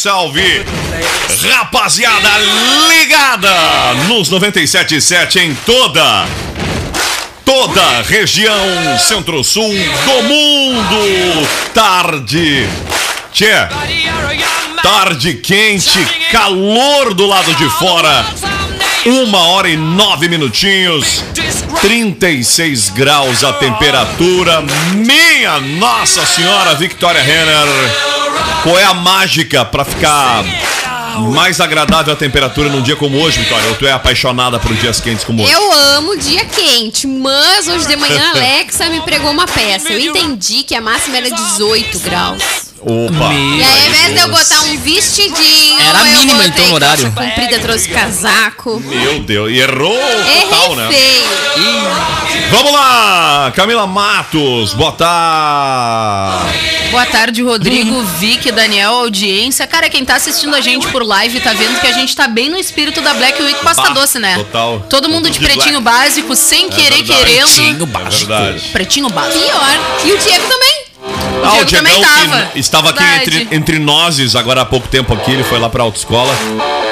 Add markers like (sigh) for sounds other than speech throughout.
Salve! Rapaziada ligada nos 97.7 em toda, toda região centro-sul do mundo. Tarde, tchê, tarde quente, calor do lado de fora. Uma hora e nove minutinhos, 36 graus a temperatura. Minha Nossa Senhora, Victoria Renner. Qual é a mágica pra ficar mais agradável a temperatura num dia como hoje, Vitória? Ou tu é apaixonada por dias quentes como hoje? Eu amo dia quente, mas hoje de manhã a Alexa me pregou uma peça. Eu entendi que a máxima era 18 graus. Opa! E aí, ao invés de eu botar um vestidinho, Era a mínima, então, no horário. comprida, trouxe casaco. Meu Deus, e errou total, Errei né? feio. Vamos lá, Camila Matos, botar. Boa tarde, Rodrigo, Vic, Daniel, audiência. Cara, quem tá assistindo a gente por live tá vendo que a gente tá bem no espírito da Black Week Pasta Bah, Doce, né? total. Todo mundo de De pretinho black. básico, sem querer, verdade. querendo. Pretinho básico. É verdade. Pretinho básico. Pior. E o Diego também. Ah, o Diego também tava. estava aqui Verdade. entre, entre nós agora há pouco tempo aqui, ele foi lá pra autoescola.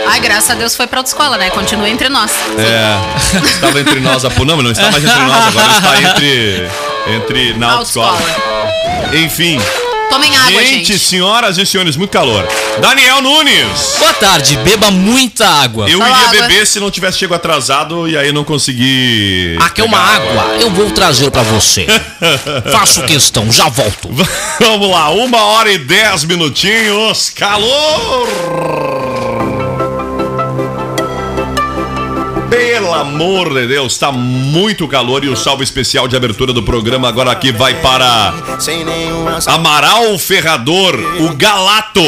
Ai, graças a Deus foi pra autoescola, né? Continua entre nós. É, (laughs) estava entre nós há pouco. Não, não está mais entre nós, agora está entre, entre na autoescola. Enfim. Tomem água, gente, gente. senhoras e senhores, muito calor. Daniel Nunes. Boa tarde, beba muita água. Eu Fala iria água. beber se não tivesse chego atrasado e aí não consegui. Aqui é uma pegar água, eu vou trazer pra você. (laughs) Faço questão, já volto. Vamos lá, uma hora e dez minutinhos. Calor! Pelo amor de Deus, tá muito calor e o salve especial de abertura do programa agora aqui vai para Amaral Ferrador, o Galato.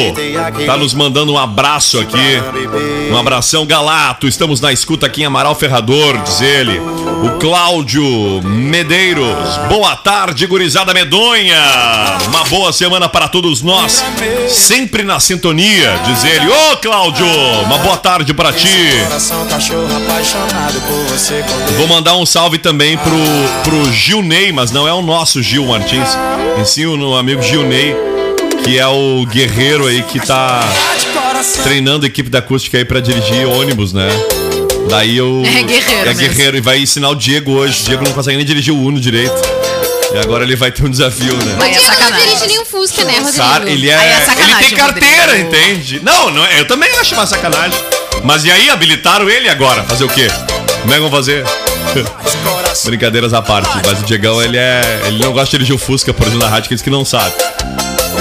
Tá nos mandando um abraço aqui. Um abração, Galato. Estamos na escuta aqui em Amaral Ferrador, diz ele. O Cláudio Medeiros. Boa tarde, gurizada medonha. Uma boa semana para todos nós. Sempre na sintonia, diz ele. Ô, Cláudio, uma boa tarde para ti. Vou mandar um salve também pro, pro Gil Ney, mas não é o nosso Gil Martins. Em si, o amigo Gil Ney, que é o guerreiro aí que tá treinando a equipe da acústica aí pra dirigir ônibus, né? Daí eu. É guerreiro É mesmo. guerreiro e vai ensinar o Diego hoje. O Diego não consegue nem dirigir o Uno direito. E agora ele vai ter um desafio, né? Aí é o Diego não dirige nenhum Fusca, né, Rodrigo? Sar- ele é, é ele tem carteira, Rodrigo. entende? Não, não, eu também acho uma sacanagem. Mas e aí, habilitaram ele agora? Fazer o quê? Como é que vão fazer? (laughs) Brincadeiras à parte, mas o Diegão, ele é. Ele não gosta de dirigir o Fusca, por exemplo, na rádio, que diz que não sabe.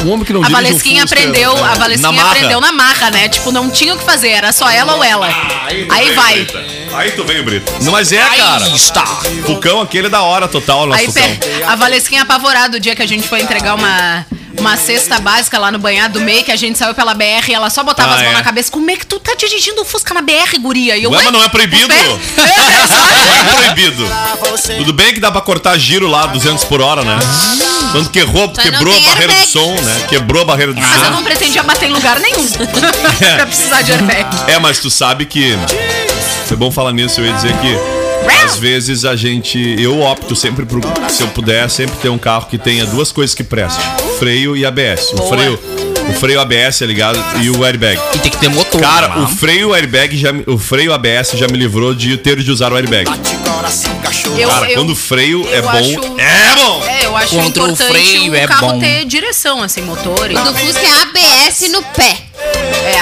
Um homem que não A um Valesquinha Fusca, aprendeu, é, a Valesquinha na aprendeu na marra, né? Tipo, não tinha o que fazer, era só ela ou ela. Aí, tu Aí veio, vai. Brita. Aí tu veio, Brito. Não, mas é, cara. Aí está. Fucão aquele é da hora total, nosso Aí Fucão. a Valesquinha apavorada o dia que a gente foi entregar uma, uma cesta básica lá no banhado do MEI, que a gente saiu pela BR e ela só botava Ah, as mãos é. na cabeça. Como é que tu tá dirigindo o Fusca na BR, guria? E eu, Ué, "Ué, mas não é proibido. o pé?" É. Não é (laughs) proibido. Tudo bem que dá pra cortar giro lá 200 por hora, né? Tanto que errou, quebrou a barreira do airbag. som, né? Quebrou a barreira do Mas eu som. não pretendia bater em lugar nenhum (laughs) pra precisar de airbag. É, mas tu sabe que. Foi bom falar nisso, eu ia dizer que. Às vezes a gente. Eu opto sempre por. Se eu puder, sempre ter um carro que tenha duas coisas que prestem: freio e ABS. O freio. O freio ABS é ligado e o airbag. E tem que ter motor. Cara, né? o freio airbag já, o freio ABS já me livrou de ter de usar o airbag. Eu, Cara, eu- quando o freio é bom, acho- é bom. É, eu acho Contra o importante freio o é carro bom. ter direção, assim, motor e O do Fusca é ABS no pé. É.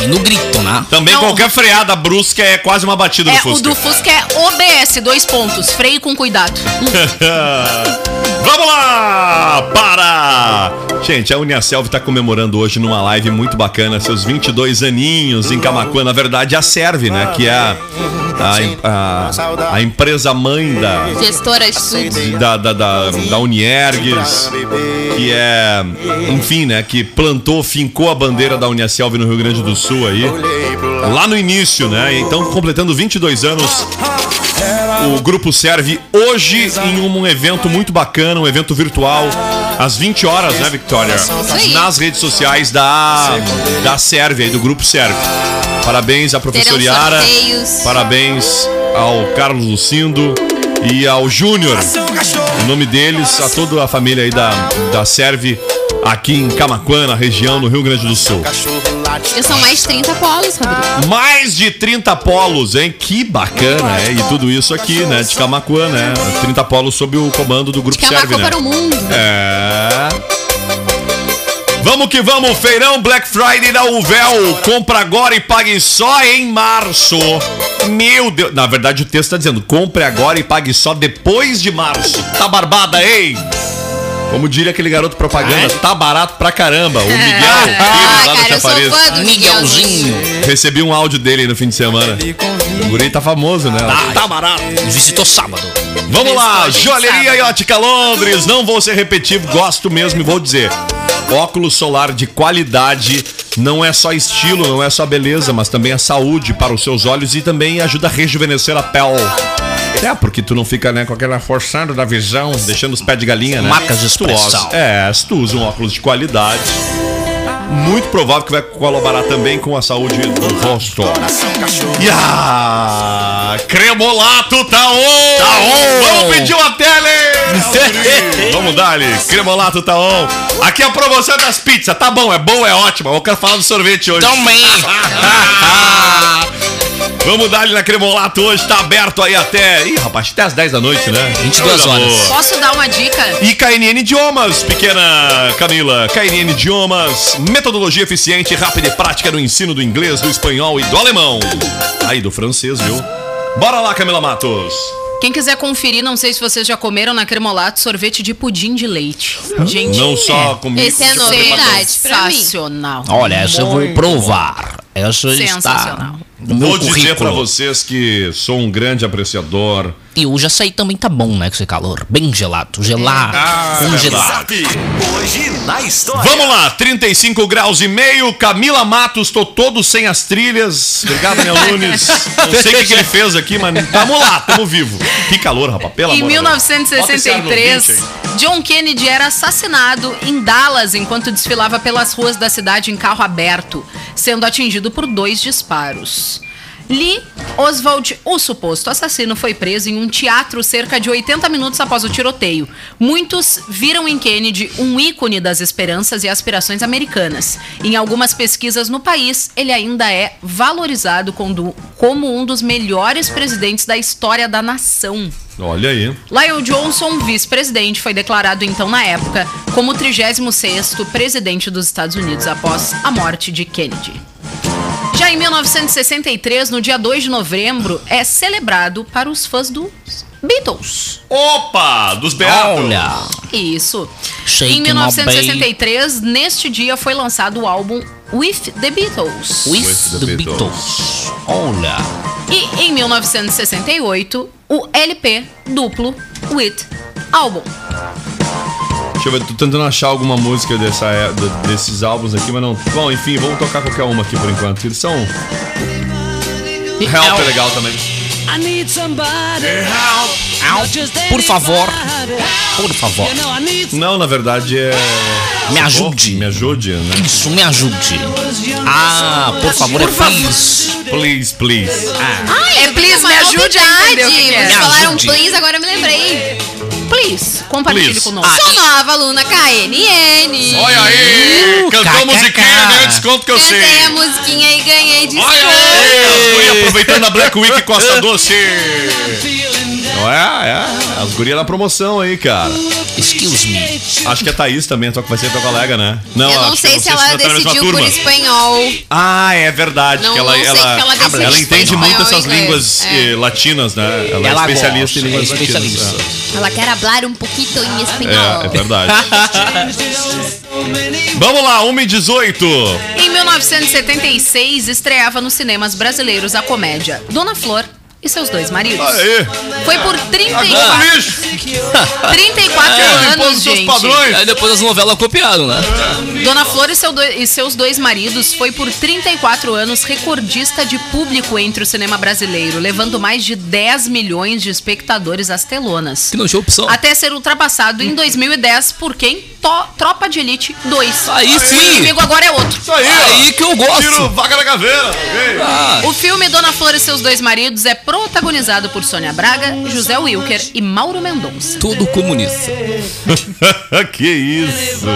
(laughs) E no grito, né? Também Não. qualquer freada brusca é quase uma batida no É, o Fusca. do Fusca é OBS, dois pontos. Freio com cuidado. (laughs) Vamos lá! Para! Gente, a Uniaselv tá comemorando hoje numa live muito bacana seus 22 aninhos em Camacuã. Na verdade, a Serve, né? Que é a, a, a, a empresa mãe da, Gestora de da, da, da, da Uniergues, que é, enfim, né, que plantou, fincou a bandeira da Uniaselv no Rio Grande do Sul aí, lá no início, né? Então, completando 22 anos, o grupo serve hoje em um evento muito bacana, um evento virtual, às 20 horas, né, Victoria? Nas redes sociais da, da Serve, aí, do grupo Serve. Parabéns à professora Yara. Parabéns ao Carlos Lucindo e ao Júnior. Em nome deles, a toda a família aí da, da Serve aqui em Camaquã, na região do Rio Grande do Sul. E são mais 30 polos, Rodrigo. Mais de 30 polos, hein? Que bacana, é. E tudo isso aqui, né? De Camaquã, né? 30 polos sob o comando do Grupo Que uma Serve, né? no mundo. É. Vamos que vamos, feirão Black Friday da Uvel. Compra agora e pague só em março. Meu Deus. Na verdade, o texto tá dizendo: compre agora e pague só depois de março. Tá barbada, hein? Como diria aquele garoto propaganda, tá barato pra caramba. O (laughs) Miguel, Pires, Ah, lá da cara, eu sou Chafariz. fã do Miguelzinho. Recebi um áudio dele no fim de semana. O guri tá famoso, né? Tá barato. Visitou sábado. Vamos lá, Joalheria e Ótica Londres. Não vou ser repetitivo, gosto mesmo e vou dizer. Óculos solar de qualidade não é só estilo, não é só beleza, mas também é saúde para os seus olhos e também ajuda a rejuvenescer a pele. É, porque tu não fica, né, com aquela forçando da visão, deixando os pés de galinha, né? Marcas de expressão. É, se tu usa um óculos de qualidade, muito provável que vai colaborar também com a saúde do rosto. E a Cremolato tá on! Tá on! Vamos pedir uma tele! (laughs) Vamos dar Cremolato tá on. Aqui é a promoção das pizzas, tá bom, é bom, é ótimo. Eu quero falar do sorvete hoje. Também. (laughs) (laughs) Vamos dar ali na Cremolato hoje, tá aberto aí até. Ih, rapaz, até às 10 da noite, né? 22 Coisa horas. boa. Posso dar uma dica? E KNN Idiomas, pequena Camila. KNN Idiomas, metodologia eficiente, rápida e prática no ensino do inglês, do espanhol e do alemão. Aí, do francês, viu? Bora lá, Camila Matos. Quem quiser conferir, não sei se vocês já comeram na Cremolato sorvete de pudim de leite. Gente, Não só comigo. Esse é novidade sensacional. Olha, essa eu vou provar. Essa está Sensacional. No meu Vou dizer currículo. pra vocês que sou um grande apreciador. E hoje açaí também tá bom, né? Com esse calor. Bem gelado. Gelado. Ah, congelado. Hoje na história. Vamos lá, 35 graus e meio. Camila Matos, tô todo sem as trilhas. Obrigado, Daniel Nunes. (laughs) Não sei o que, que ele fez aqui, mas tamo lá, tamo vivo. Que calor, rapaz, pelo Em amor no 1963, ouvinte aí. John Kennedy era assassinado em Dallas enquanto desfilava pelas ruas da cidade em carro aberto, sendo atingido por dois disparos. Lee Oswald, o suposto assassino, foi preso em um teatro cerca de 80 minutos após o tiroteio. Muitos viram em Kennedy um ícone das esperanças e aspirações americanas. Em algumas pesquisas no país, ele ainda é valorizado como um dos melhores presidentes da história da nação. Olha aí. Lyle Johnson, vice-presidente, foi declarado então na época como o 36º presidente dos Estados Unidos após a morte de Kennedy. Já em 1963, no dia 2 de novembro, é celebrado para os fãs dos Beatles. Opa, dos Beatos. Olha. Isso. Shake em my 1963, neste dia foi lançado o álbum With the Beatles. With With the the Beatles. Olha. E em 1968, o LP duplo With Album. Deixa eu ver, tô tentando achar alguma música dessa, é- de- desses álbuns aqui, mas não. Bom, enfim, vamos tocar qualquer uma aqui por enquanto. Eles são. Help é legal também. Por favor. Por favor. Não, na verdade é. Me ajude. Me ajude, né? Isso, me ajude. Ah, por favor, é please. Please, please. Ai, É, please, me ajude a novidade. entender o que que é. Vocês Me falaram ajude. please, agora eu me lembrei. Please, compartilhe Please. conosco. Sou nova aluna KNN. Olha aí! Cantou kkk. musiquinha, ganhou desconto que eu sei. Cantei a musiquinha e ganhei desconto. Olha aí! As gurias aproveitando a Black Week Costa Doce. Não é, é. As gurias na promoção aí, cara. Excuse me. Acho que a Thaís também, só que vai ser tua colega, né? Eu não sei que se ela tá na mesma decidiu por espanhol. Ah, é verdade. Não- que ela, não sei ela, que ela decide ela se entende muito essas línguas É. eh, latinas, né? Ela, Ela é especialista gosta, em línguas é latinas. especialista. Ela quer falar um pouquinho em espanhol. É, é verdade. (laughs) Vamos lá, 1 e 18. Em 1976, estreava nos cinemas brasileiros a comédia Dona Flor e seus dois maridos. Aê! Foi por 34, Agora, lixo! 34 (laughs) É, anos, gente. padrões. Aí depois as novelas copiaram, né? Dona Flor e, seu do- e seus dois maridos foi por 34 anos recordista de público entre o cinema brasileiro, levando mais de 10 milhões de espectadores às telonas. Que não tinha opção. Até ser ultrapassado em 2010 por quem? To- Tropa de Elite 2. Aí O sim! inimigo agora é outro. Isso aí, Aí que eu gosto. Tiro vaca da caveira. Ah, O filme Dona Flor e seus dois maridos é protagonizado por Sônia Braga, José Wilker e Mauro Mendonça. tudo comunista. (laughs) que isso.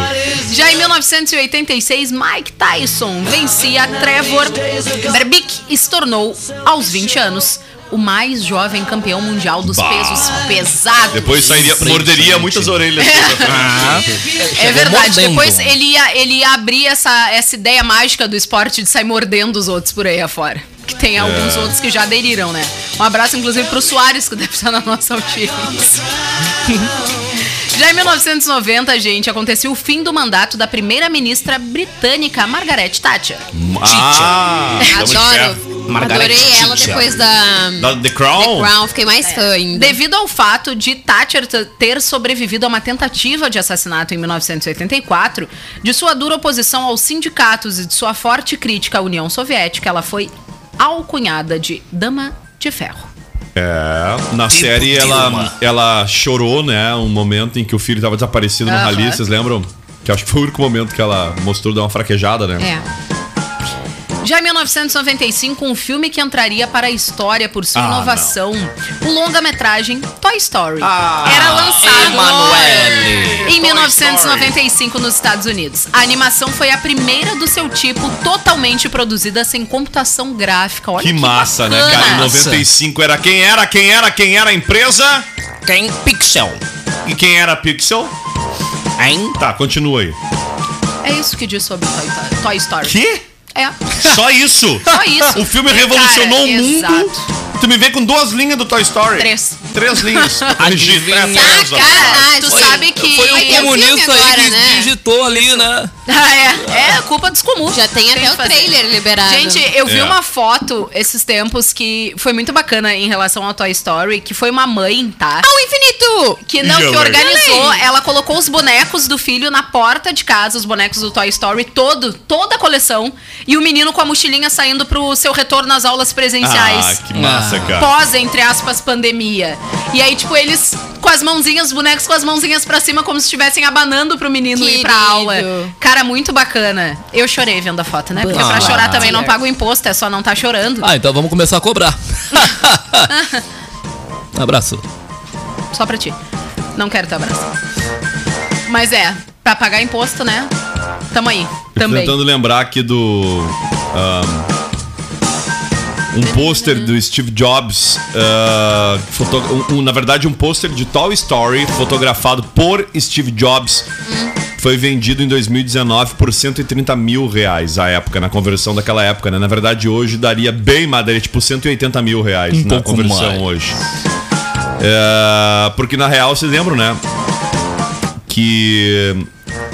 Já em 1986, Mike Tyson vencia Trevor Berbick e se tornou, aos 20 anos, o mais jovem campeão mundial dos Bah. pesos pesados. Depois sairia, morderia muitas orelhas. É verdade. mordendo. Depois ele ia, ele ia abrir essa, essa ideia mágica do esporte de sair mordendo os outros por aí afora. Que tem alguns outros que já aderiram, né? Um abraço, inclusive, pro Soares, que deve estar na nossa audiência. Já em 1990, gente, aconteceu o fim do mandato da primeira-ministra britânica Margaret Thatcher. Ah, Adoro. Margaret Adorei ela Thatcher. depois da Da The Crown? The Crown. Fiquei mais fã ainda. Devido ao fato de Thatcher ter sobrevivido a uma tentativa de assassinato em 1984, de sua dura oposição aos sindicatos e de sua forte crítica à União Soviética, ela foi alcunhada de Dama de Ferro. É, na Tipo série ela, ela chorou, né? Um momento em que o filho tava desaparecido no Aham. rally, vocês lembram? Que acho que foi o único momento que ela mostrou dar uma fraquejada, né? É. Já em 1995, um filme que entraria para a história por sua Ah, inovação, o longa-metragem Toy Story. Ah, Era lançado Emanuele. em 1995 nos Estados Unidos. A animação foi a primeira do seu tipo totalmente produzida sem computação gráfica. Olha Que massa, né, bacana. cara? Em 95 era quem era, quem era, quem era a empresa Tem Pixel. e quem era a Pixel. Hein? Tá, continua aí. É isso que diz sobre Toy, Toy Story. Que? É. Só isso? Só isso. O filme revolucionou Cara, o mundo. exato. Tu me vem com duas linhas do Toy Story. Três. Três linhas. Adivinha. Três, Cara, tu Foi- sabe que. Foi um o comunista aí agora, que né? digitou ali, né? (laughs) Ah, é. É culpa dos comuns. Já tem até que o fazer. trailer liberado. Gente, eu vi É. uma foto esses tempos que foi muito bacana em relação ao Toy Story, que foi uma mãe, tá? Ao infinito! Que não, que organizou, ela colocou os bonecos do filho na porta de casa, os bonecos do Toy Story, todo, toda a coleção, e o menino com a mochilinha saindo pro seu retorno às aulas Ah, presenciais. que massa, cara. Pós, entre aspas, pandemia. E aí, tipo, eles com as mãozinhas, os bonecos com as mãozinhas pra cima, como se estivessem abanando pro menino ir pra Querido. aula. Cara, muito bacana. Eu chorei vendo a foto, né? Porque pra Ah. chorar também não paga o imposto, é só não tá chorando. Ah, então vamos começar a cobrar. (laughs) Abraço. Só pra ti. Não quero teu abraço. Mas é, pra pagar imposto, né? Tamo aí. Eu tô Também. tentando lembrar aqui do. ahn, um pôster do Steve Jobs. ah, foto- um- um- na verdade, um pôster de Toy Story fotografado por Steve Jobs. Foi vendido em 2019 por 130 mil reais à época, na conversão daquela época, né? Na verdade, hoje daria bem mais, daria tipo 180 mil reais Um na pouco conversão mais. hoje. É, porque na real, vocês lembram, né? Que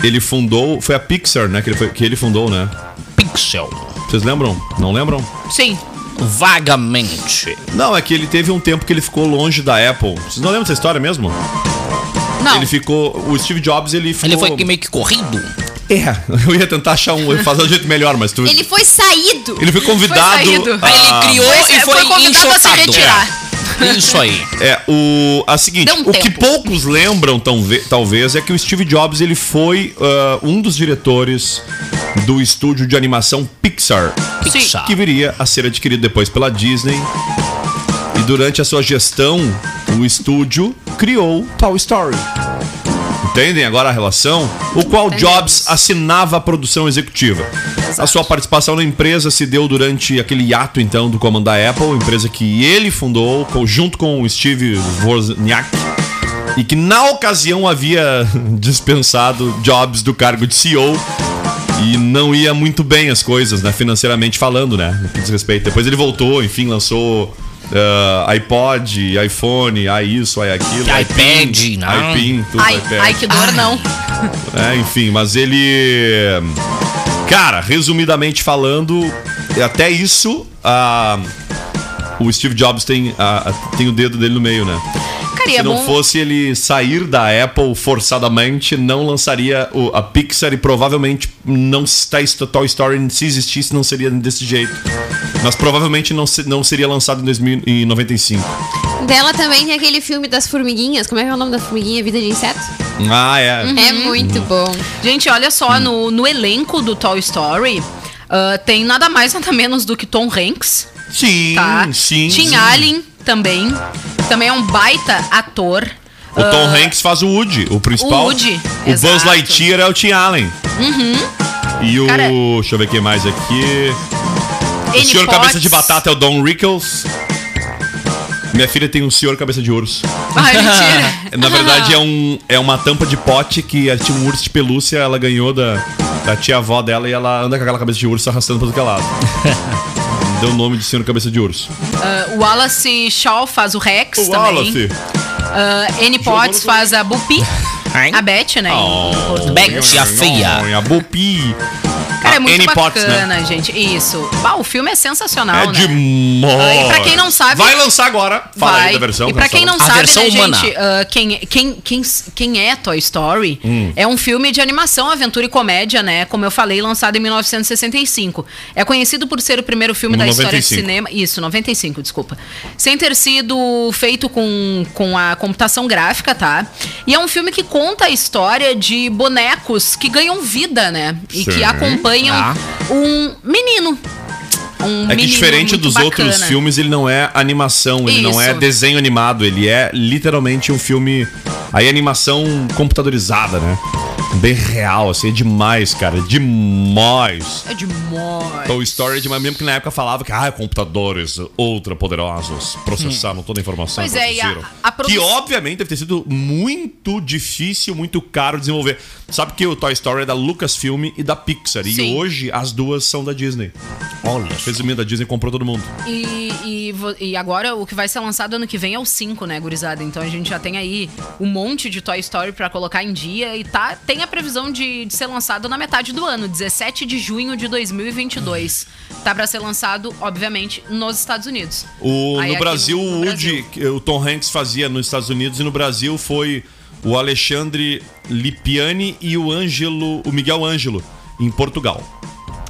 ele fundou. Foi a Pixar, né? Que ele, foi- que ele fundou, né? Pixel. Vocês lembram? Não lembram? Sim. Vagamente. Não, é que ele teve um tempo que ele ficou longe da Apple. Vocês não lembram dessa história mesmo? Não. Ele ficou. O Steve Jobs, ele ficou. Ele foi meio que corrido. É, eu ia tentar achar um. fazer um jeito melhor, mas tu. Ele foi saído. Ele foi convidado. Foi saído. a- Ele criou Foi- e foi, foi convidado a se enxotado. retirar. Isso aí. É, o. A seguinte, um o que poucos lembram, talve- talvez, é que o Steve Jobs ele foi ah, um dos diretores do estúdio de animação Pixar. Pixar. que viria a ser adquirido depois pela Disney. E durante a sua gestão, o estúdio criou Toy Story. Entendem agora a relação? O qual Jobs assinava a produção executiva. A sua participação na empresa se deu durante aquele hiato, então, do comando da Apple, empresa que ele fundou, junto com o Steve Wozniak. e que na ocasião havia (laughs) dispensado Jobs do cargo de CEO e não ia muito bem as coisas, né, financeiramente falando, né, no que diz respeito. Depois ele voltou, enfim, lançou ah, iPod, iPhone, aí isso, aí aquilo, iPad, iPin, não. iPin, tudo Ai, iPad. ai, que dor, não. (laughs) É, enfim, mas ele. Cara, resumidamente falando, até isso, a- o Steve Jobs tem, a- tem o dedo dele no meio, né? Se não bom... fosse ele sair da Apple forçadamente, não lançaria o- a Pixar e provavelmente não está Toy Story, se existisse, não seria desse jeito. Mas provavelmente não, se- não seria lançado em 2095. Dela também tem aquele filme das formiguinhas. Como é que é o nome da formiguinha? Vida de Inseto? Ah, é. É muito bom. Gente, olha só, no, no elenco do Toy Story, ah, tem nada mais, nada menos do que Tom Hanks, Sim, tá? sim. Tim sim. Allen também. Também é um baita ator. O Tom Hanks faz o Woody, o principal. O Woody, O Buzz exato. Lightyear é o Tim Allen. E o. Cara- Deixa eu ver quem mais aqui. O N. Senhor Potts. Cabeça de Batata é o Don Rickles. Minha filha tem um Senhor Cabeça de Urso. Ai, mentira. (laughs) Na verdade, é, (laughs) um, é uma tampa de pote que ela tinha um urso de pelúcia, ela ganhou da, da tia-avó dela e ela anda com aquela cabeça de urso arrastando pra todo que é lado. (laughs) Deu o nome de Senhor Cabeça de Urso. O Wallace Shaw faz o Rex O também. Wallace. Ah, Annie Potts faz a Bupi. (laughs) A Beth, né? Oh. Beth, a feia. A Bupi. É muito Annie Potts, bacana, né? gente. Isso. Bah, o filme é sensacional, É né? demais. E pra quem não sabe- Vai lançar agora. Fala aí Vai. da versão. E pra quem não A sabe, versão né, humana. gente, ah, quem, quem, quem, quem é Toy Story Hum. é um filme de animação, aventura e comédia, né? Como eu falei, lançado em 1965. É conhecido por ser o primeiro filme No da história de 95. cinema. Isso, 95, desculpa. Sem ter sido feito com, com a computação gráfica, tá? E é um filme que conta a história de bonecos que ganham vida, né? E que Sim. Ah. um menino. Um É que diferente dos bacana. outros filmes, ele não é animação, ele não é Isso. desenho animado, ele é literalmente um filme. Aí animação computadorizada, né? Bem real, assim, é demais, cara. É demais. É demais. Toy Story é demais, mesmo que na época falava que ah, computadores ultra poderosos processaram toda a informação. Pois é, e a- a produ- Que obviamente deve ter sido muito difícil, muito caro desenvolver. Sabe que o Toy Story é da Lucasfilm e da Pixar. E Sim. hoje as duas são da Disney. Olha. Resumindo, a Disney comprou todo mundo. E, e, e agora o que vai ser lançado ano que vem é o 5, né, gurizada? Então a gente já tem aí um monte de Toy Story pra colocar em dia e tá, tem a previsão de, de ser lançado na metade do ano, 17 de junho de 2022. Tá pra ser lançado, obviamente, nos Estados Unidos. O, Aí no Brasil, no- no o Woody, Brasil. o Tom Hanks fazia nos Estados Unidos e no Brasil foi o Alexandre Lipiani e o Ângelo, o Miguel Ângelo, em Portugal.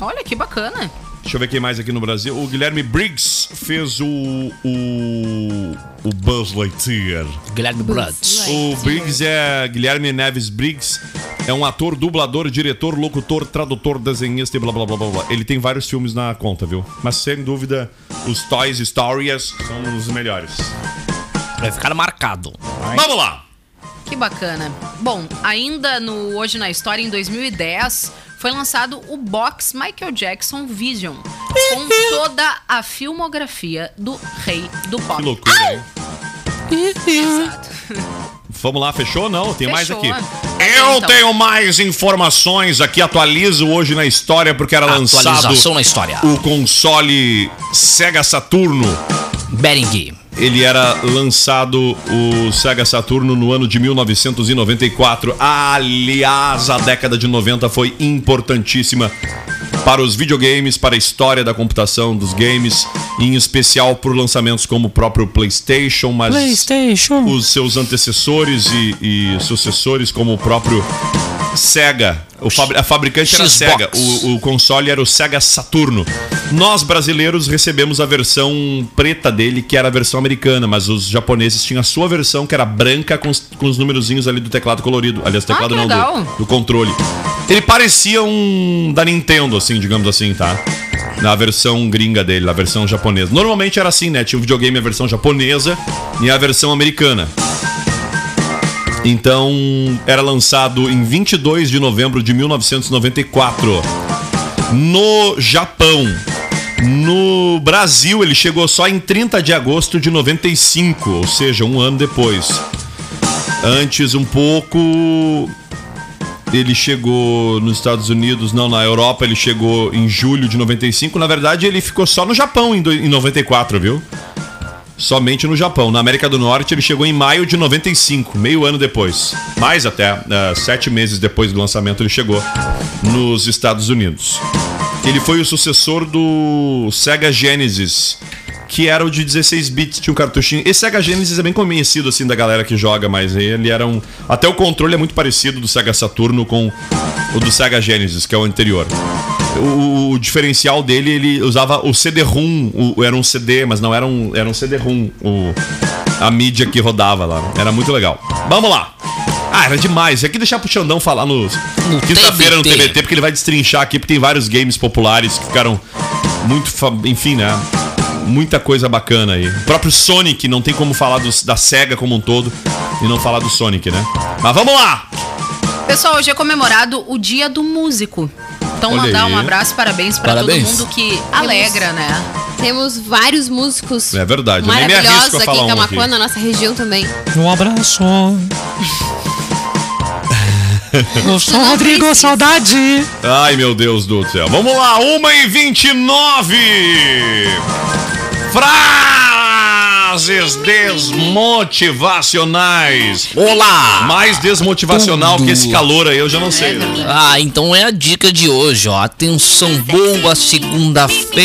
Olha que bacana. Deixa eu ver quem mais aqui no Brasil. O Guilherme Briggs fez o. o. o Buzz Lightyear. Guilherme Blood. O Briggs é. Guilherme Neves Briggs é um ator, dublador, diretor, locutor, tradutor, desenhista e blá blá blá blá blá. Ele tem vários filmes na conta, viu? Mas sem dúvida, os Toys Stories são os melhores. Vai ficar marcado. Vamos lá! Que bacana. Bom, ainda no Hoje na História, em 2010, foi lançado o box Michael Jackson Vision, com toda a filmografia do rei do pop. Que loucura, hein? Vamos lá, fechou? Não, tem mais Fechou. aqui. Tá Eu então. tenho mais informações aqui, atualizo hoje na história, porque era lançado na história. o console Sega Saturno. Bering. Ele era lançado o Sega Saturno no ano de 1994. Aliás, a década de 90 foi importantíssima para os videogames, para a história da computação dos games, em especial por lançamentos como o próprio PlayStation, mas PlayStation. os seus antecessores e, e sucessores, como o próprio Sega. Fabri- a fabricante era. Sega, o, o console era o Sega Saturno. Nós brasileiros recebemos a versão preta dele, que era a versão americana, mas os japoneses tinham a sua versão, que era branca com os, com os numerozinhos ali do teclado colorido. Aliás, teclado que não, do, do controle. Ele parecia um da Nintendo, assim, digamos assim, tá? Na versão gringa dele, na versão japonesa. Normalmente era assim, né? Tinha o videogame a versão japonesa e a versão americana. Então, era lançado em 22 de novembro de 1994. No Japão. No Brasil, ele chegou só em 30 de agosto de 95, ou seja, um ano depois. Antes, um pouco. Ele chegou nos Estados Unidos, não, na Europa ele chegou em julho de 95. Na verdade, ele ficou só no Japão em, do- em 94, viu? Somente no Japão. Na América do Norte ele chegou em maio de 95, meio ano depois. Mais até, eh, sete meses depois do lançamento ele chegou nos Estados Unidos. Ele foi o sucessor do Sega Genesis, que era o de 16 bits, tinha um cartuchinho. Esse Sega Genesis é bem conhecido assim da galera que joga, mas ele era um, até o controle é muito parecido do Sega Saturno com o do Sega Genesis, que é o anterior. O, o diferencial dele, ele usava o CD-ROM, o- era um CD, mas não era um, era um CD-ROM, o- a mídia que rodava lá. Era muito legal. Vamos lá. Ah, era demais. É que deixar pro Xandão falar no, No quinta-feira no TBT. Porque ele vai destrinchar aqui, porque tem vários games populares que ficaram muito, enfim, né? Muita coisa bacana aí. O próprio Sonic, não tem como falar dos- da SEGA como um todo e não falar do Sonic, né? Mas vamos lá! Pessoal, hoje é comemorado o Dia do Músico. Então, Olha mandar aí. um abraço, parabéns pra todo mundo que alegra, né? Temos vários músicos É verdade, maravilhosos a aqui em um Camacuã, aqui. na nossa região também. Um abraço. (laughs) Eu sou Rodrigo. Saudade. Ai, meu Deus do céu. Vamos lá, 1 e 29 Frases desmotivacionais. Olá. Mais desmotivacional Tudo. que esse calor aí, eu já não sei. né? Ah, então é a dica de hoje, ó. Atenção, boa segunda-feira.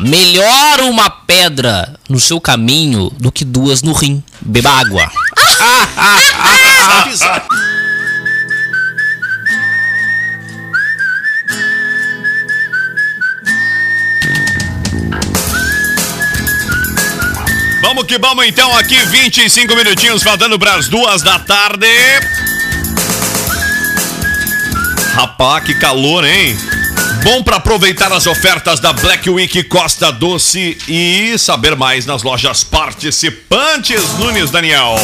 Melhor uma pedra no seu caminho do que duas no rim. Beba água. (laughs) Vamos que vamos então aqui, 25 minutinhos faltando para as duas da tarde. Rapaz, que calor, hein? Bom para aproveitar as ofertas da Black Week Costa Doce e saber mais nas lojas participantes, Nunes Daniel.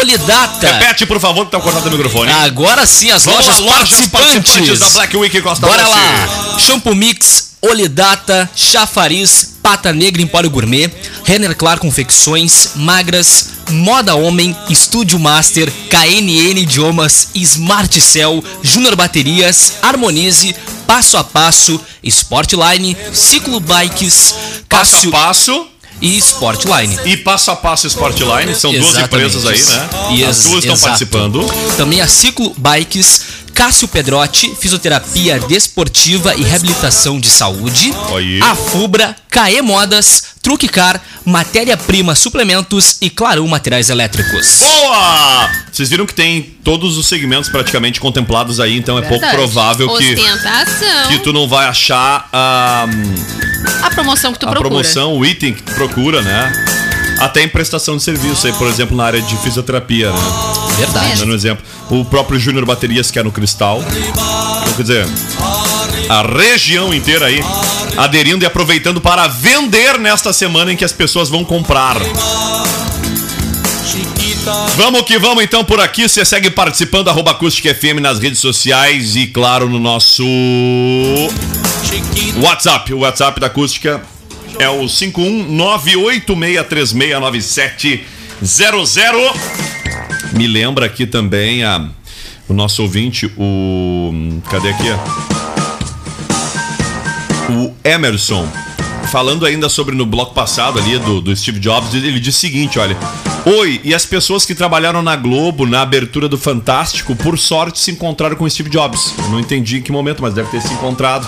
Olidata. Repete, por favor, que tá cortado o microfone. Agora sim, as Vamos lojas lá, lojas participantes participantes. da Black Week Costa Bora lá. Shampoo Mix, Olidata, Chafariz, Pata Negra Empório Gourmet, Renner Clar Confecções, Magras, Moda Homem, Estúdio Master, KNN Idiomas, Smart Cell, Júnior Baterias, Harmonize, Passo a Passo, Sportline, Ciclo Bikes, Passo a passo. E Sportline. E passo a passo Sportline, são duas Exatamente. empresas aí, né? As duas estão participando. Também a Ciclo Bikes, Cássio Pedrotti, Fisioterapia Desportiva e Reabilitação de Saúde, Aí. a Fubra, KE Modas, Truque Car, Matéria-Prima Suplementos e Clarão Materiais Elétricos. Boa! Vocês viram que tem todos os segmentos praticamente contemplados aí, então é pouco Verdade. provável que, que tu não vai achar a, A promoção que tu a procura. promoção, o item que tu procura, né? Até em prestação de serviço aí, por exemplo, na área de fisioterapia, né? Verdade. Dando um exemplo. O próprio Júnior Baterias, que é no Cristal. Então, quer dizer, a região inteira aí aderindo e aproveitando para vender nesta semana em que as pessoas vão comprar. Vamos que vamos então por aqui. Você segue participando, arroba Acústica FM nas redes sociais e, claro, no nosso WhatsApp. O WhatsApp da Acústica é o 51986369700. Me lembra aqui também a, o nosso ouvinte, o. Cadê aqui? O Emerson. Falando ainda sobre no bloco passado ali do, do Steve Jobs, ele disse o seguinte: olha. Oi, e as pessoas que trabalharam na Globo, na abertura do Fantástico, por sorte se encontraram com o Steve Jobs. Eu não entendi em que momento, mas deve ter se encontrado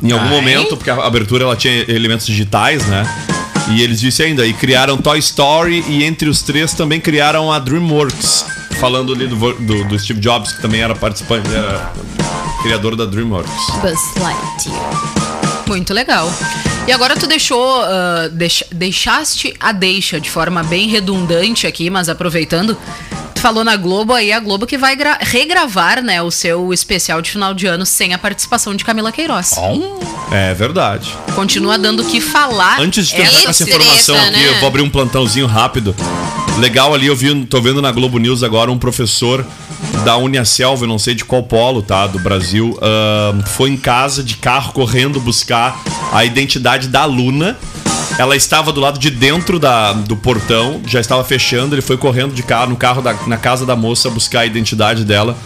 em algum Ai. momento, porque a abertura ela tinha elementos digitais, né? E eles disseram ainda, e criaram Toy Story e entre os três também criaram a DreamWorks. Falando ali do, do, do Steve Jobs, que também era participante, era criador da DreamWorks. Buzz Lightyear. Muito legal. E agora tu deixou, deixa- deixaste a deixa de forma bem redundante aqui, mas aproveitando, tu falou na Globo aí, a Globo que vai gra- regravar, né, o seu especial de final de ano sem a participação de Camila Queiroz. É verdade. Continua dando o que falar. Antes de tu entrar essa essa treta, informação aqui, né? eu vou abrir um plantãozinho rápido. Legal ali, eu vi, tô vendo na Globo News agora um professor da Uniaselva, eu não sei de qual polo, tá? Do Brasil, ahn, foi em casa de carro correndo buscar a identidade da aluna Ela estava do lado de dentro da, do portão, já estava fechando. Ele foi correndo de carro, no carro da, na casa da moça buscar a identidade dela,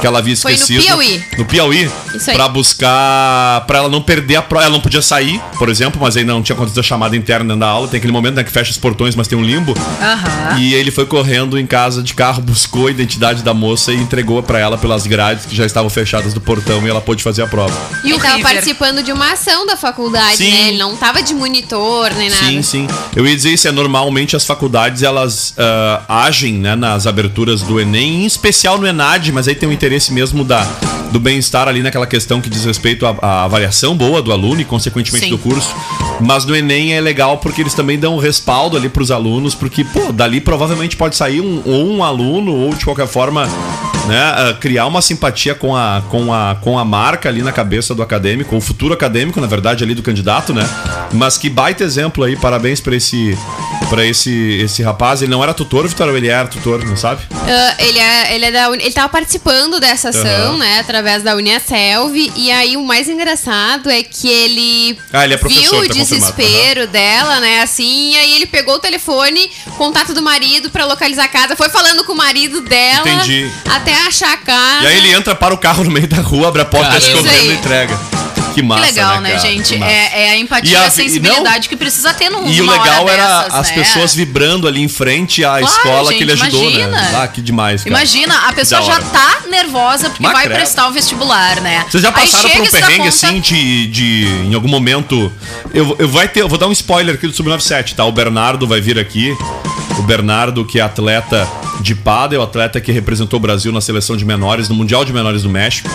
que ela havia Foi no esquecido. Piauí. No Piauí. Isso aí. Pra buscar. Pra ela não perder a prova. Ela não podia sair, por exemplo, mas ainda não tinha acontecido a chamada interna dentro da aula. Tem aquele momento né, que fecha os portões, mas tem um limbo. Aham. E ele foi correndo em casa de carro, buscou a identidade da moça e entregou pra ela pelas grades que já estavam fechadas do portão e ela pôde fazer a prova. E ele tava River? participando de uma ação da faculdade, Sim. né? Ele não tava de monitor nem nada. Sim, sim. Eu ia dizer isso, é normalmente as faculdades elas ah, agem né, nas aberturas do Enem, em especial no Enad, mas aí tem o interesse mesmo da, do bem-estar ali naquela questão que diz respeito à, à avaliação boa do aluno e consequentemente Sim. do curso. Mas no Enem é legal porque eles também dão um respaldo ali pros alunos, porque, pô, dali provavelmente pode sair um, ou um aluno ou de qualquer forma. Né, ah, criar uma simpatia com a, com, a, com a marca ali na cabeça do acadêmico, o futuro acadêmico, na verdade, ali do candidato, né? Mas que baita exemplo aí, parabéns pra esse para esse esse rapaz. Ele não era tutor, Vitor, ele era tutor, não sabe? Ah, ele, é, ele, é da, ele tava participando dessa ação, Aham. né? Através da Uniaselv. E aí o mais engraçado é que ele, Ah, ele é viu o tá desespero dela, né? Assim, e aí ele pegou o telefone, contato do marido pra localizar a casa, foi falando com o marido dela Entendi. até achar a casa. E aí ele entra para o carro no meio da rua, abre a porta, Cara, correndo aí. e entrega. Que massa, Que legal, né, cara? gente? Que. É, é a empatia E a a sensibilidade que precisa ter num E o legal era dessas, as né? pessoas vibrando ali em frente à Claro, escola que gente, ele ajudou, né? imagina. Ah, que demais, cara. Imagina, a pessoa já tá nervosa porque vai prestar o vestibular, né? Vocês já passaram por um perrengue conta- assim de, de. Em algum momento. Eu, eu, vai ter, eu vou dar um spoiler aqui do Sub-97, tá? O Bernardo vai vir aqui. O Bernardo, que é atleta de pádel, atleta que representou o Brasil na seleção de menores, no Mundial de Menores do México.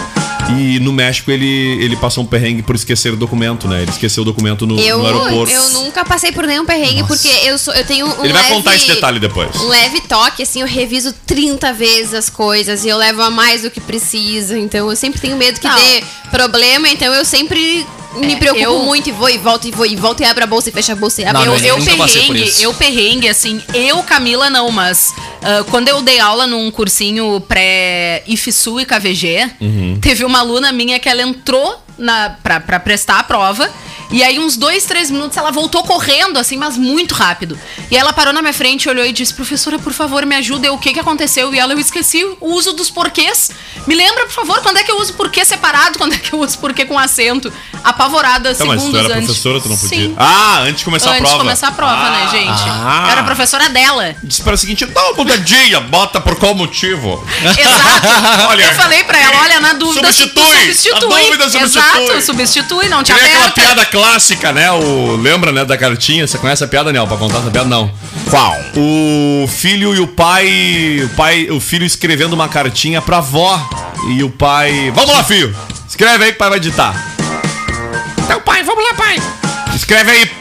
E no México ele, ele passou um perrengue por esquecer o documento, né? Ele esqueceu o documento no, Eu, no aeroporto. eu nunca passei por nenhum perrengue, porque eu, sou, eu tenho um Ele vai leve- contar esse detalhe depois. Um leve toque, assim, eu reviso 30 vezes as coisas e eu levo a mais do que precisa. Então eu sempre tenho medo que Não. dê problema, então eu sempre me É, preocupo eu- muito e vou e volto e vou e volto e abro a bolsa e fecho a bolsa e abro Não, Eu, eu por perrengue, eu perrengue, assim, eu, Camila, não, mas ah, quando eu dei aula num cursinho pré-IFSU e KVG, Uhum. teve uma aluna minha que ela entrou na, pra, pra prestar a prova. E aí, uns dois, três minutos, ela voltou correndo, assim, mas muito rápido. E ela parou na minha frente, olhou e disse: Professora, por favor, me ajuda. Eu, o que que aconteceu? E ela, eu esqueci o uso dos porquês. Me lembra, por favor, quando é que eu uso porquê separado? Quando é que eu uso porquê com acento? Apavorada, Tá, mas segundos tu era antes. professora, tu não podia. Sim. Ah, antes de começar Antes a prova. de começar a prova, né, gente? Ah. Eu era professora dela. Disse para o seguinte, dá uma mudadinha, bota por qual motivo? Exato. (laughs) Olha, eu falei pra ela, olha, na dúvida, su- tu substitui. substitui. A dúvida substitui. Exato, substitui, não te Tem aquela aperta. piada clássica, né? O, lembra, né, da cartinha? Você conhece a piada, Daniel? Pra contar essa piada, não. Qual? O filho e o pai... O pai, o filho escrevendo uma cartinha pra avó. E o pai... Vamos lá, filho! Escreve aí que o pai vai editar. Então, pai, vamos lá, pai! Escreve aí,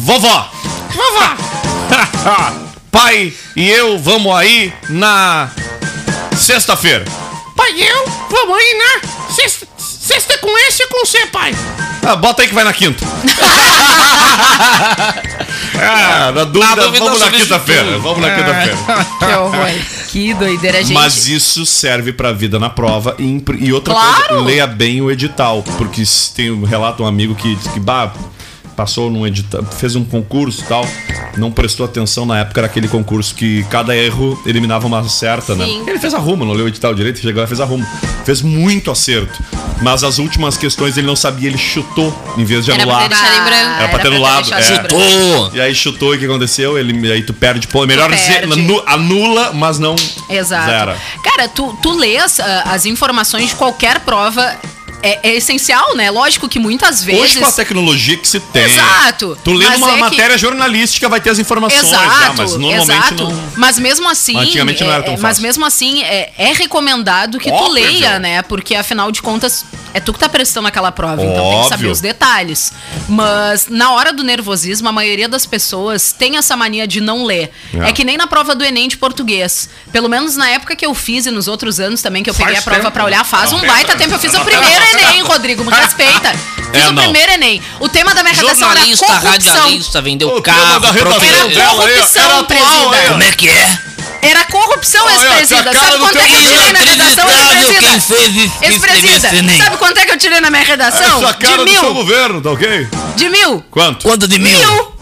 vovó! Vovó! (laughs) pai e eu vamos aí na sexta-feira. Pai e eu vamos aí na sexta, sexta com S ou com C, pai? Ah, bota aí que vai na quinta. (laughs) ah, na dúvida, Na dúvida, vamos na quinta-feira. Vamos na quinta-feira. (laughs) Que horror. Que doideira, gente. Mas isso serve pra vida na prova e, e outra Claro. coisa, leia bem o edital, porque tem um relato um amigo que diz que bah, passou num edital, fez um concurso e tal, não prestou atenção na época era aquele concurso que cada erro eliminava uma certa, né? Sim. Ele fez arrumo, não leu o edital direito, chegou lá e fez arrumo. Fez muito acerto. Mas as últimas questões ele não sabia, ele chutou em vez de Era pra anular. em branco. Era pra ter anulado, é. Chutou! E aí chutou e o que aconteceu? Ele, aí tu perde ponto. Melhor dizer, anula, mas não Exato. zera. Cara, tu, tu lês ah, as informações de qualquer prova. É, é essencial, né? Lógico que muitas vezes. Hoje com a tecnologia que se tem. Exato. Tu lendo Mas uma é que- matéria jornalística vai ter as informações Exato, já, mas normalmente exato. não. Mas mesmo assim, Antigamente não era tão é- mas fácil. mesmo assim é, é recomendado que tu leia, né? Porque afinal de contas é tu que tá prestando aquela prova, então tem que saber Óbvio. os detalhes. Mas na hora do nervosismo, a maioria das pessoas tem essa mania de não ler. É. É, que nem na prova do Enem de português. Pelo menos na época que eu fiz e nos outros anos também que eu peguei Faz a prova tempo. pra olhar, faz um Não, baita pera. tempo. Eu fiz o (laughs) primeiro. Enem, Rodrigo, me (laughs) respeita. Fiz É, o primeiro Enem. O tema da minha redação era Jornalista, corrupção. radialista, vendeu O carro, professor. Era corrupção, Era atual, presida. aí, ó. Como é que é? Era corrupção, ex-presida. Sabe quanto é que eu tirei na redação, quem ex-presida? escrever Ex-presida. Sabe quanto é que eu tirei na minha redação? Cara De do seu mil. governo, tá ok? De mil. Quanto? Quanto de mil? Mil.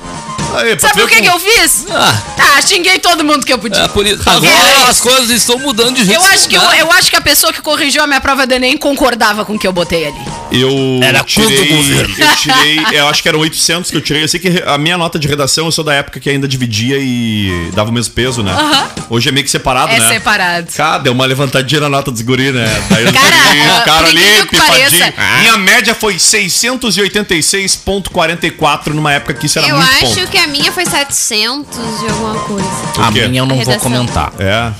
Aí, pra Sabe tu o que, que eu fiz? Ah, Ah, xinguei todo mundo que eu podia. é por isso. Agora as coisas estão mudando de jeito. Eu acho, que, eu, né? eu acho que a pessoa que corrigiu a minha prova do Enem concordava com o que eu botei ali. Eu Era o tirei, governo. eu tirei, eu acho que eram 800 que eu tirei. Eu sei que a minha nota de redação, eu sou da época que ainda dividia e dava o mesmo peso, né? Hoje é meio que separado, É né? separado. Cara, deu uma levantadinha na nota dos guri, né? Daí Cara, ah, ficaram por ali, pipadinho. Minha média foi 686.44 numa época que isso era Eu muito acho ponto. que a minha foi 700 de alguma coisa. A minha eu não vou comentar. É.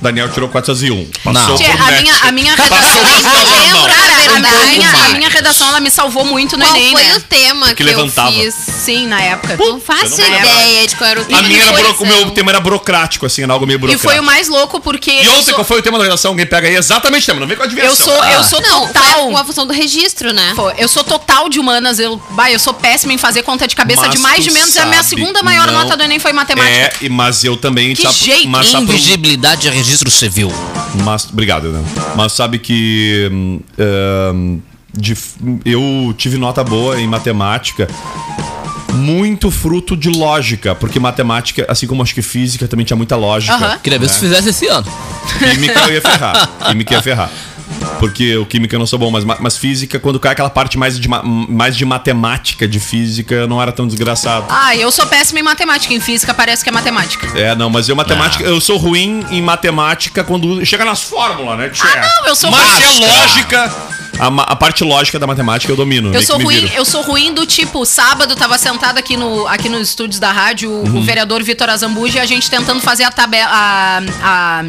Daniel tirou 401. Passou por a minha, a minha redação. Passou por normal. Cara, a minha, a minha redação ela me salvou muito no Qual Enem, foi né? o tema que eu levantava. fiz? Sim, na época. Não faço Eu não ideia de qual era o tema. A minha era o meu tema era burocrático, assim, era algo meio E burocrático. foi o mais louco porque. E eu ontem, sou- qual foi o tema da redação? Alguém pega aí exatamente o tema, não vem com a eu diversão. sou, eu sou Não, total. foi a função do registro, né? Pô, eu sou total de humanas, eu, bah, eu sou péssima em fazer conta de cabeça Mas de mais de menos. e a minha sabe, segunda maior nota do Enem foi matemática. É, e- mas eu também... Que jeito, mas sabe por- Invisibilidade de registro civil. Mas, obrigado, né? Mas sabe que hum, hum, de- eu tive nota boa em matemática, muito fruto de lógica, porque matemática, assim como acho que física, também tinha muita lógica. Aham. Queria ver se fizesse esse ano. Química eu ia ferrar. Química ia ferrar. (laughs) Porque o química eu não sou bom, mas, ma- mas física, quando cai aquela parte mais de, ma- mais de matemática de física, não era tão desgraçado. Ah, eu sou péssima em matemática. Em física parece que é matemática. É, não, mas eu matemática, eu sou ruim em matemática quando chega nas fórmulas, né? Ah, não, eu sou Mas ruim. é lógica. A, a parte lógica da matemática eu domino. Eu sou ruim, eu sou ruim do tipo, sábado tava sentado aqui no aqui nos estúdios da rádio, o- Uhum. o vereador Vitor Azambuja e a gente tentando fazer a tabela a, a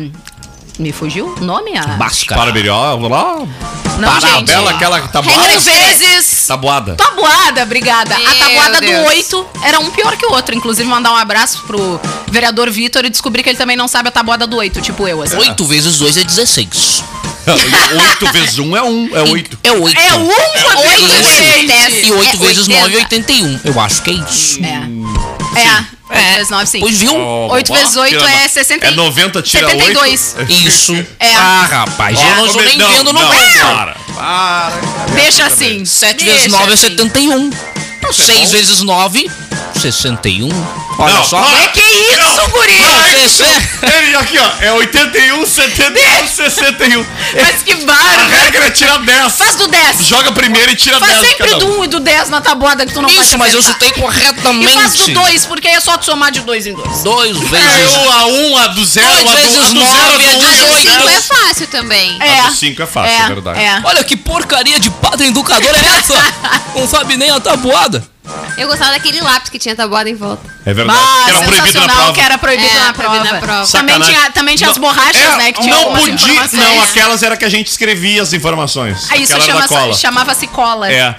me fugiu o nome? A... Báscara. Para melhor, lá. Não, gente. Tabela, aquela tabuada. Regra vezes Tabuada. Tabuada, obrigada. a Meu tabuada Deus. do 8 era um pior que o outro. Inclusive, mandar um abraço pro vereador Vitor e descobrir que ele também não sabe a tabuada do 8, tipo eu, assim. 8 vezes 2 é 16. 8 vezes 1 é 1, é 8. É 8. É um oito, gente! E 8 É vezes 9 é 80. 81. Eu acho que é isso. É. É. 8 vezes 9, sim. Pois viu? 8 vezes 8 é 60 É 90, tira 72. 8. Isso. É. Ah, rapaz, eu não estou nem vendo no não, Google. para. Para. Deixa assim. 7 Deixa vezes 9 é assim. 71. 6 vezes 9, 61. Olha Não, só. para. É que isso, guri? Não, você- Ele aqui, ó, é 81, 71, 61. Mas que A barra. regra é tirar 10. Faz do 10. Joga primeiro e tira 10. Faz sempre cada um. do 1 e do 10 na tabuada que tu não Isso, vai mas eu chutei E faz do corretamente. 2, porque aí é só tu somar de 2 em 2. 2 É, vezes. o a 1, a do 0, a do, a vezes do 0, nove a é do 1, A do 18. 5 é fácil também. É. A do 5 é fácil, é verdade. É. Olha que porcaria de padre educador é essa? (laughs) Não sabe nem a tabuada. Eu gostava daquele lápis que tinha tabuada em volta. É verdade. Mas, que era proibido na sensacional, prova. que era proibido É, na proibido prova. na prova. Também Sacanagem. tinha, também tinha as borrachas, É, né? Que tinham não podia. Não, aquelas era que a gente escrevia as informações. Ah, isso chama- chamava-se cola. É.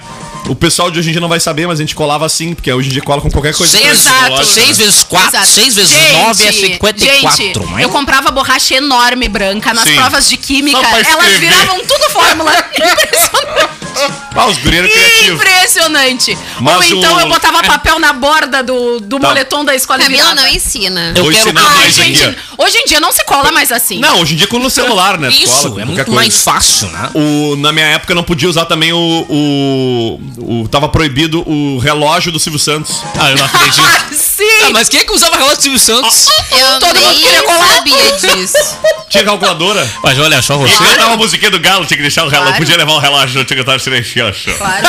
O pessoal de hoje em dia não vai saber, mas a gente colava assim, porque hoje em dia cola com qualquer coisa. 6 Exato. seis vezes 4, Exato. 6 vezes Gente, 9 é 54, gente, não é? Eu comprava borracha enorme branca nas Sim. provas de química. Elas viravam tudo fórmula. (laughs) Impressionante. Ah, os. Impressionante. Mas Ou então o- eu botava papel na borda do, do Tá. moletom da escola Camila virava. não ensina. Eu Vou quero ensinar Ai, mais gente, aqui, hoje em dia não se cola mais assim. Não, hoje em dia com no celular, né? Cola Isso, é muito coisa. mais fácil, né? O, na minha época não podia usar também o, o, o. Tava proibido o relógio do Silvio Santos. Ah, eu não acredito. (laughs) Sim! Ah, mas quem é que usava relógio do Silvio Santos? Eu Todo mundo nem queria colar. sabia disso. Tinha calculadora. Mas olha só você. cantava a musiquinha do galo, tinha que deixar o relógio. Claro. Podia levar o relógio, não tinha que estar silencioso. Claro.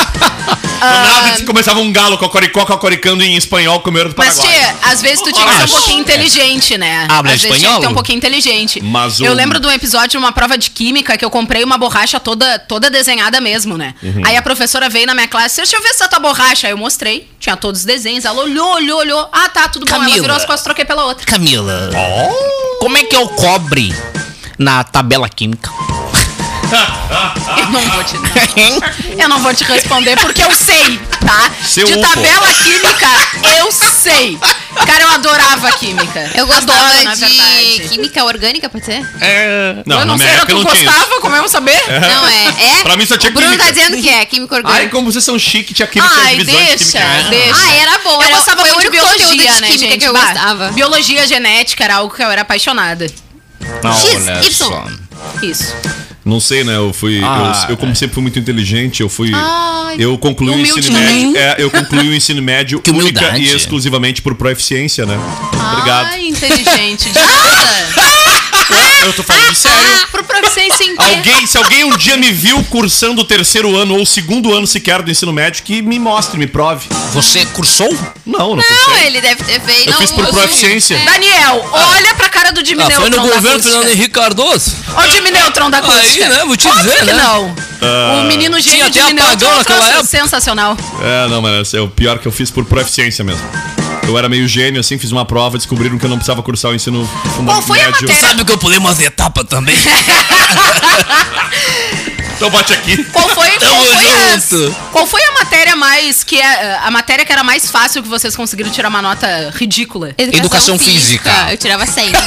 Do nada começava um galo cocoricó cocoricando em espanhol com o meu do Mas, Paraguai. tia, às vezes tu tinha que ser um Acho. pouquinho inteligente, né? Habla às vezes tinha que espanhol? ter um pouquinho inteligente. Mas o- Eu lembro de um episódio de uma prova de química que eu comprei uma borracha toda, toda desenhada mesmo, né? Uhum. Aí a professora veio na minha classe, deixa eu ver essa tua borracha. Aí eu mostrei, tinha todos os desenhos. Ela olhou, olhou, olhou. Ah, tá, tudo bom. Ela Camila. virou as costas, troquei pela outra. Camila, como é que é o cobre na tabela química? Eu não vou te (laughs) Eu não vou te responder porque eu sei, tá? Seu de tabela química, eu sei. Cara, eu adorava química. Eu gostava de verdade. química orgânica, pode ser? Não, eu não sei, época tu não tinha isso. gostava, como eu saber? Não, é. é? (laughs) Pra mim só tinha O Bruno química. tá dizendo que é química Ai, orgânica. como vocês são chique, tinha química Ai, de deixa, química. deixa. Ah, era bom. Eu era, gostava muito de biologia, de né, química gente? que eu gostava. Biologia genética era algo que eu era apaixonada. Não, X, Y. Isso. Não sei, né? Eu fui. Ah, eu, eu, como sempre, fui muito inteligente. Eu fui. Ai, eu concluí o ensino humildinho. médio. É, eu concluí o ensino médio Que única humildade. e exclusivamente por proeficiência, né? Obrigado. Ai, inteligente. De nada. Eu tô falando sério. Ah, Pro proficiência em quê? Alguém, se alguém um dia me viu cursando o terceiro ano ou o segundo ano sequer do ensino médio, que me mostre, me prove. Você cursou? Não, não, Não, cursei. ele deve ter feito. Eu não, fiz por proficiência. Daniel, olha pra cara do Jimmy Ah, Neutron foi no da governo. Fernando Henrique Cardoso. Ó o Jimmy Neutron da acústica. Aí, né, vou te Óbvio dizer, que né? não. o menino gênio até Jimmy Neutron naquela época. sensacional. É, não, mas é o pior que eu fiz por proficiência mesmo. Eu era meio gênio, assim, fiz uma prova, descobriram que eu não precisava cursar o ensino fundamental. Qual foi a matéria? Sabe que eu pulei umas etapas também? (laughs) Então bate aqui. Qual foi, qual, Tamo foi as- junto. qual foi a matéria mais que é a matéria que era mais fácil que vocês conseguiram tirar uma nota ridícula? Educação física. Eu tirava 100. (laughs)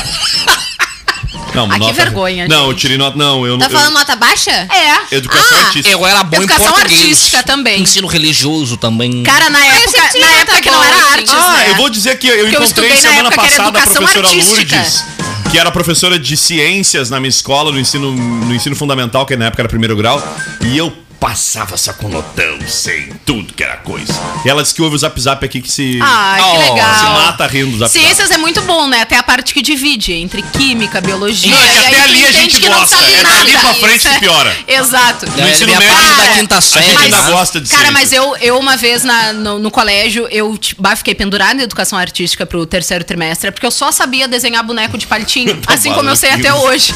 Não, Ah, que vergonha, Não, eu gente. tirei nota. Não, eu Tá eu- falando nota baixa? É. Educação Ah, artística. Eu era bom Educação em português. artística também. Ensino religioso também. Cara, na época, na nota época que não era gente. artes, Ah, né? eu vou dizer que eu Porque eu encontrei na semana época que era passada a educação professora artística. Lourdes, que era professora de ciências na minha escola, no ensino, no ensino fundamental, que na época era primeiro grau, e eu passava só com notão, sei tudo que era coisa. E ela disse que ouve o zap zap aqui que se, Ai, que Oh, legal. se mata rindo do zap zap. Ciências é muito bom, né? Até a parte que divide entre química, biologia. Não, é que até ali a gente que gosta, Não sabe é nada. dali pra frente que piora. Exato. É, ensino médio, parte da cara, quinta A gente série. ainda né? gosta de Cara, mas eu, eu uma vez na- no, no colégio, eu tipo, bah, fiquei pendurada em educação artística pro terceiro trimestre, porque eu só sabia desenhar boneco de palitinho, (laughs) assim como eu sei até hoje.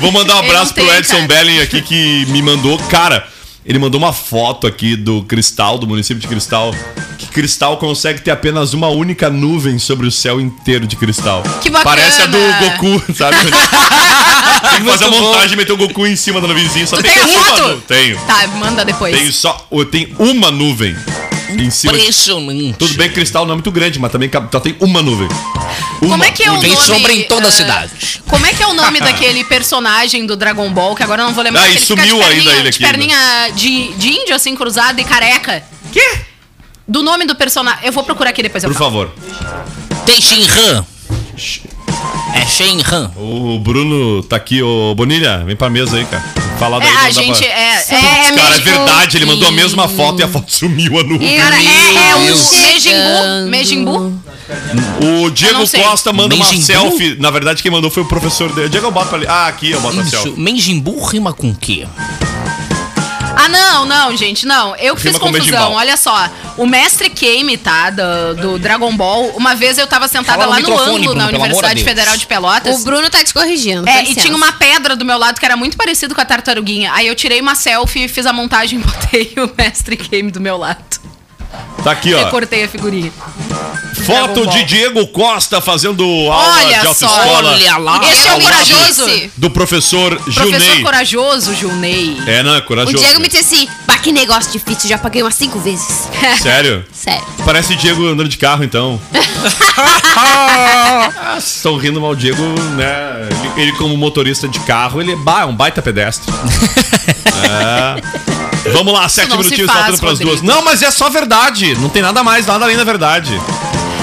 Vou mandar um abraço pro tenho, Edson cara. Belling aqui que me mandou. Cara, ele mandou uma foto aqui do Cristal, do município de Cristal. Que Cristal consegue ter apenas uma única nuvem sobre o céu inteiro de cristal. Que bacana. Parece a do Goku, sabe? (laughs) tem que fazer a montagem e meter o Goku em cima da nuvenzinha. Só Tu tem, tem uma. Tenho. Tá, manda depois. Tenho só. Eu tenho uma nuvem Impressionante. Tudo bem que Cristal não é muito grande, mas também só tem uma nuvem. Uma Como é que é o Tem nome? sombra em toda a ah, cidade. Como é que é o nome daquele personagem do Dragon Ball, que agora eu não vou lembrar. Ah, que ele sumiu de ainda ele de aqui, né? perninha de, de índio, assim, cruzado e careca. Quê? Do nome do personagem. Eu vou procurar aqui depois. Eu Por falo. favor. Tem Shinran. É Shenran. O Bruno tá aqui, ô Bonilha, vem pra mesa aí, cara. Falar daí. É, a gente pra- é. É, é Cara, é verdade, ele mandou a mesma foto e a foto sumiu a nuvem. Cara, é, é o. Mejimbu. Mejimbu. O Diego. Costa manda uma Menjimbu? selfie. Na verdade, quem mandou foi o professor dele. Diego, eu boto ali. Ah, aqui, eu boto a Isso. selfie. Menjimbu rima com o quê? Ah, não, não, gente, não. Eu que fiz confusão. Olha só. O mestre Kame, tá? Do, do Dragon Ball. Uma vez eu tava sentada Fala lá no ângulo, Bruno, na Universidade. Federal de Pelotas. O Bruno tá te corrigindo. É, e tinha uma pedra do meu lado que era muito parecido com a tartaruguinha. Aí eu tirei uma selfie, fiz a montagem e (laughs) botei o mestre Kame do meu lado. Tá aqui, ó. Recortei a figurinha. Foto de. Diego Costa fazendo aula Olha de só. autoescola Olha lá. Esse é o corajoso. do professor Professor Gilney. corajoso, Gilney. É, não, é O corajoso. Diego me disse assim: bah, que negócio difícil, já paguei umas cinco vezes. (laughs) Sério? Sério. Parece Diego andando de carro, então. (laughs) Ah, Estão rindo mal, o Diego, né? Ele, ele como motorista de carro, ele é ba- um baita pedestre. (laughs) É. Vamos lá, sete não se minutinhos faz, faltando pras Rodrigo. duas. Não, mas é só verdade. Não tem nada mais, nada além da verdade.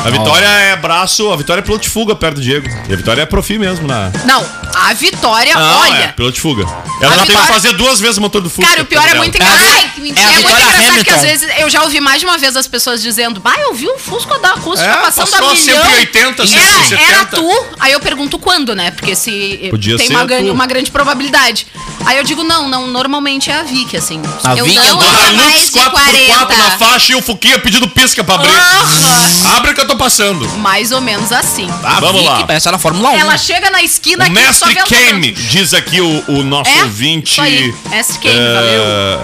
A Vitória é braço, a Vitória é piloto de fuga perto do Diego. E a Vitória é profi mesmo na. Não, a Vitória, Não, olha. é piloto de fuga. Ela já teve que Vitória- fazer duas vezes o motor do Fusca. Cara, o pior é muito É a- engraçado. Ai, que mentira. é a É muito Vitória engraçado que às Hamilton. vezes eu já ouvi mais de uma vez as pessoas dizendo, bah, eu vi o Fusca da acústica É, passando a milhão. 180, era, 170. era tu, aí eu pergunto quando, né? Porque se Podia tem ser uma, uma grande probabilidade. Aí eu digo, não, não, normalmente é a Vic, assim. A Eu Vicky não- andou- Hilux mais de 4x4 40. na faixa e o Fuquinha pedindo pisca pra abrir. Aham. Abre que eu tô passando. Mais ou menos assim. Tá, vamos lá. Parece na Fórmula 1. Ela chega na esquina O aqui mestre Kame, diz aqui o, o nosso É? ouvinte. Isso aí, mestre Kame, é,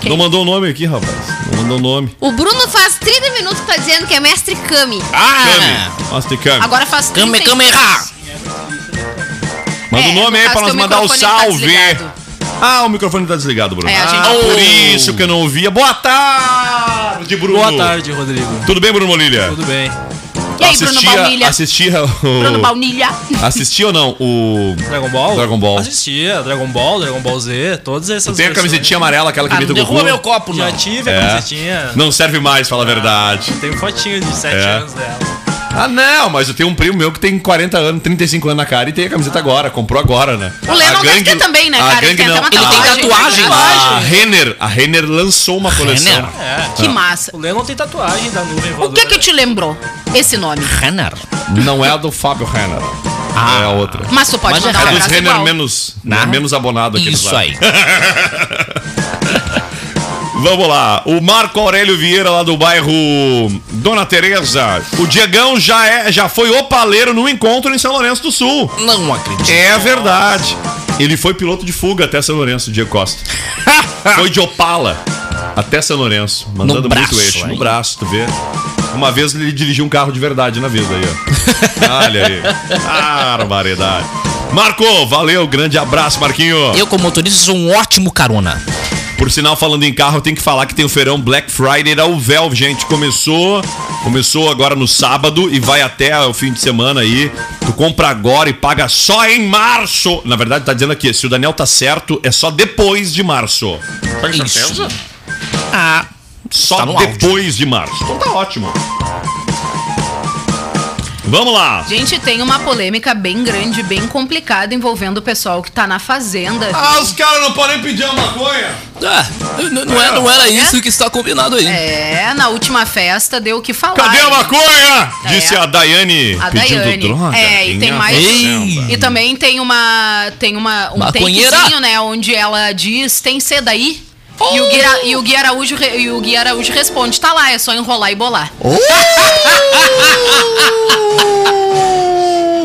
Quem? Não mandou o nome aqui, rapaz. Não mandou o nome. O Bruno faz 30 minutos que tá dizendo que é mestre Kami. Ah! Kame. Mestre Kame. Agora faz Kame, 30 Kame, ha! Manda o É, nome no aí pra nós mandar o tá salve. desligado. ah, o microfone tá desligado, Bruno. É, a gente- ah, por Oh. isso que eu não ouvia. Boa tarde, Bruno. Boa tarde, Rodrigo. Tudo bem, Bruno Molilha? Tudo bem? E aí, Bruno Baunilha? Assistia o... Bruno Baunilha. Assistia ou não o... Dragon Ball? Dragon Ball. Assistia, Dragon Ball, Dragon Ball Z, todas essas Tem a camisetinha amarela, aquela que Ah, imita o Goku? derruba meu copo, não. Já tive a É. camisetinha. Não serve mais, fala a verdade. Tem fotinho de 7 É. anos dela. Ah, não, mas eu tenho um primo meu que tem 40 anos, 35 anos na cara e tem a camiseta agora, comprou agora, né? O Lennon deve ter também, né, a cara? Ele gangue tem não. Ele tem tatuagem. A Renner, a Renner lançou uma coleção. Renner? É. Que massa. O Lennon tem tatuagem da nuvem O que que te lembrou esse nome? Renner. Não é a do Fábio Renner. é a outra. Mas tu pode Mas é mandar um É dos abraço Renner igual. menos, Né? menos abonado aqueles Isso aí. (laughs) Vamos lá, o Marco Aurélio Vieira lá do bairro Dona Teresa. O Diegão já é, já foi opaleiro no encontro em São Lourenço do Sul. Não acredito. É verdade. Ele foi piloto de fuga até São Lourenço, Diego Costa. (laughs) foi de Opala até São Lourenço, mandando No braço, muito eixo. No hein? braço, tu vê. Uma vez ele dirigiu um carro de verdade na vida aí, ó. (laughs) Olha aí. Barbaridade. Marco, valeu, grande abraço, Marquinho. Eu, como motorista, sou um ótimo carona. Por sinal, falando em carro, eu tenho que falar que tem o feirão Black Friday da Uvel, gente. Começou, começou agora no sábado e vai até o fim de semana aí. Tu compra agora e paga só em março. Na verdade, tá dizendo aqui, se o Daniel tá certo, é só depois de março. Tem Isso. Ah, Só Tá no áudio. depois de março. Então tá ótimo. Vamos lá. Gente, tem uma polêmica bem grande, bem complicada envolvendo o pessoal que tá na fazenda. Ah, os caras não podem pedir uma maconha. ah, n- não, é- não era isso que está combinado aí. É, na última festa deu o que falar. Cadê a maconha? É. Disse a Daiane A pedindo Daiane. droga. É, e em tem mais. Fazenda. E também tem uma. Tem uma. Um Maconheira. takezinho, né? Onde ela diz, tem seda aí? E, o Gui, e, o Gui Araújo, re- e o Gui Araújo responde, tá lá, é só enrolar e bolar.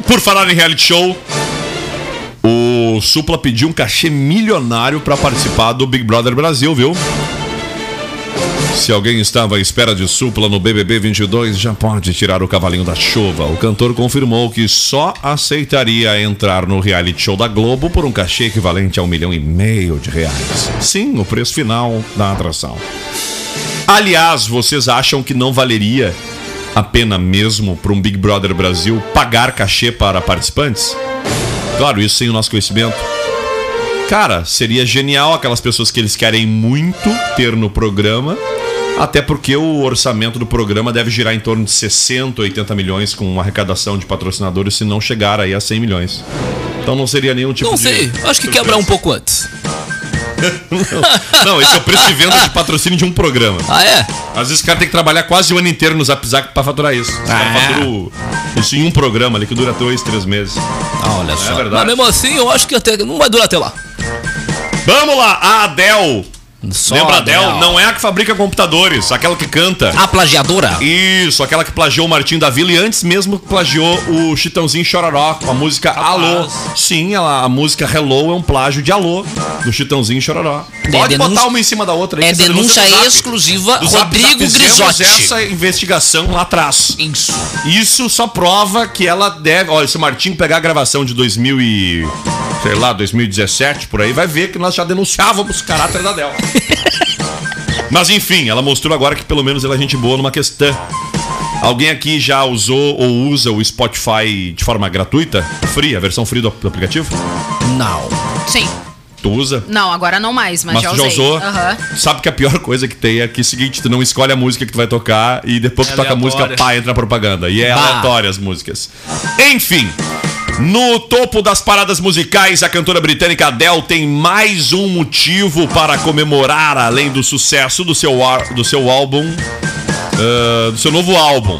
Por falar em reality show, o Supla pediu um cachê milionário pra participar do Big Brother Brasil, viu? Se alguém estava à espera de Supla no BBB 22, já pode tirar o cavalinho da chuva. O cantor confirmou que só aceitaria entrar no reality show da Globo por um cachê equivalente a um milhão e meio de reais. Sim, o preço final da atração. Aliás, vocês acham que não valeria a pena mesmo para um Big Brother Brasil pagar cachê para participantes? Claro, isso sem o nosso conhecimento. Cara, seria genial aquelas pessoas que eles querem muito ter no programa, até porque o orçamento do programa deve girar em torno de 60, 80 milhões com uma arrecadação de patrocinadores, se não chegar aí a 100 milhões. Então não seria nenhum tipo Não de. sei, acho que quebra um pouco antes. (laughs) Não, esse é o preço de venda de patrocínio de um programa. Ah, é? Às vezes o cara tem que trabalhar quase o ano inteiro no Zap Zap pra faturar isso. Os Ah. faturam isso em um programa ali que dura dois, três meses. Ah, olha só. verdade. Mas mesmo assim, eu acho que até não vai durar até lá. Vamos lá, a Adele. Só Lembra a? Não é a que fabrica computadores, aquela que canta. A plagiadora? Isso, aquela que plagiou o Martinho da Vila e antes mesmo plagiou o Chitãozinho Chororó com a música Alô. Sim, ela, a música Hello é um plágio de Alô do Chitãozinho Chororó. Pode denúncia- botar uma em cima da outra aí. É denúncia Zap. exclusiva Do Rodrigo Zap Grisotti. essa investigação lá atrás. Isso. Isso só prova que ela deve. Olha, se o Martinho pegar a gravação de 2000 e. sei lá, 2017, por aí, vai ver que nós já denunciávamos o caráter da Del. (laughs) Mas enfim, ela mostrou agora que pelo menos ela é gente boa numa questão. Alguém aqui já usou ou usa o Spotify de forma gratuita? Free, a versão free do aplicativo? Não. Sim. Tu usa? Não, agora não mais, mas, Mas já tu já usei. usou? Aham. Sabe que a pior coisa que tem é que é o seguinte, tu não escolhe a música que tu vai tocar e depois que É tu toca a música, pá, entra a propaganda. E é Bah. aleatória as músicas. Enfim, no topo das paradas musicais, a cantora britânica Adele tem mais um motivo para comemorar, além do sucesso do seu, do seu álbum, ah, do seu novo álbum.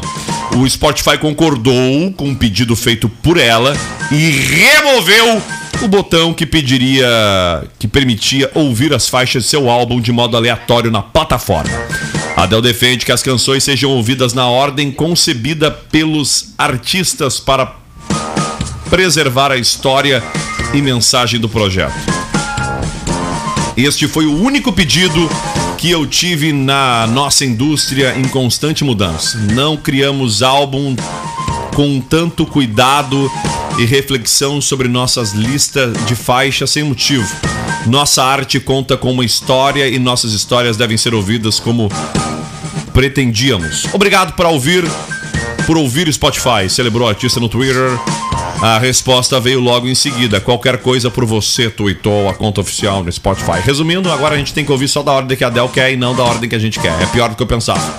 O Spotify concordou com um pedido feito por ela e removeu o botão que pediria, que permitia ouvir as faixas de seu álbum de modo aleatório na plataforma. Adele defende que as canções sejam ouvidas na ordem concebida pelos artistas para preservar a história e mensagem do projeto. Este foi o único pedido que eu tive na nossa indústria em constante mudança. Não criamos álbum com tanto cuidado e reflexão sobre nossas listas de faixas sem motivo. Nossa arte conta com uma história e nossas histórias devem ser ouvidas como pretendíamos. Obrigado por ouvir, por ouvir Spotify. Celebrou o artista no Twitter. A resposta veio logo em seguida. Qualquer coisa por você, tweetou a conta oficial no Spotify. Resumindo, agora a gente tem que ouvir só da ordem que a Adele quer e não da ordem que a gente quer. É pior do que eu pensava. (laughs)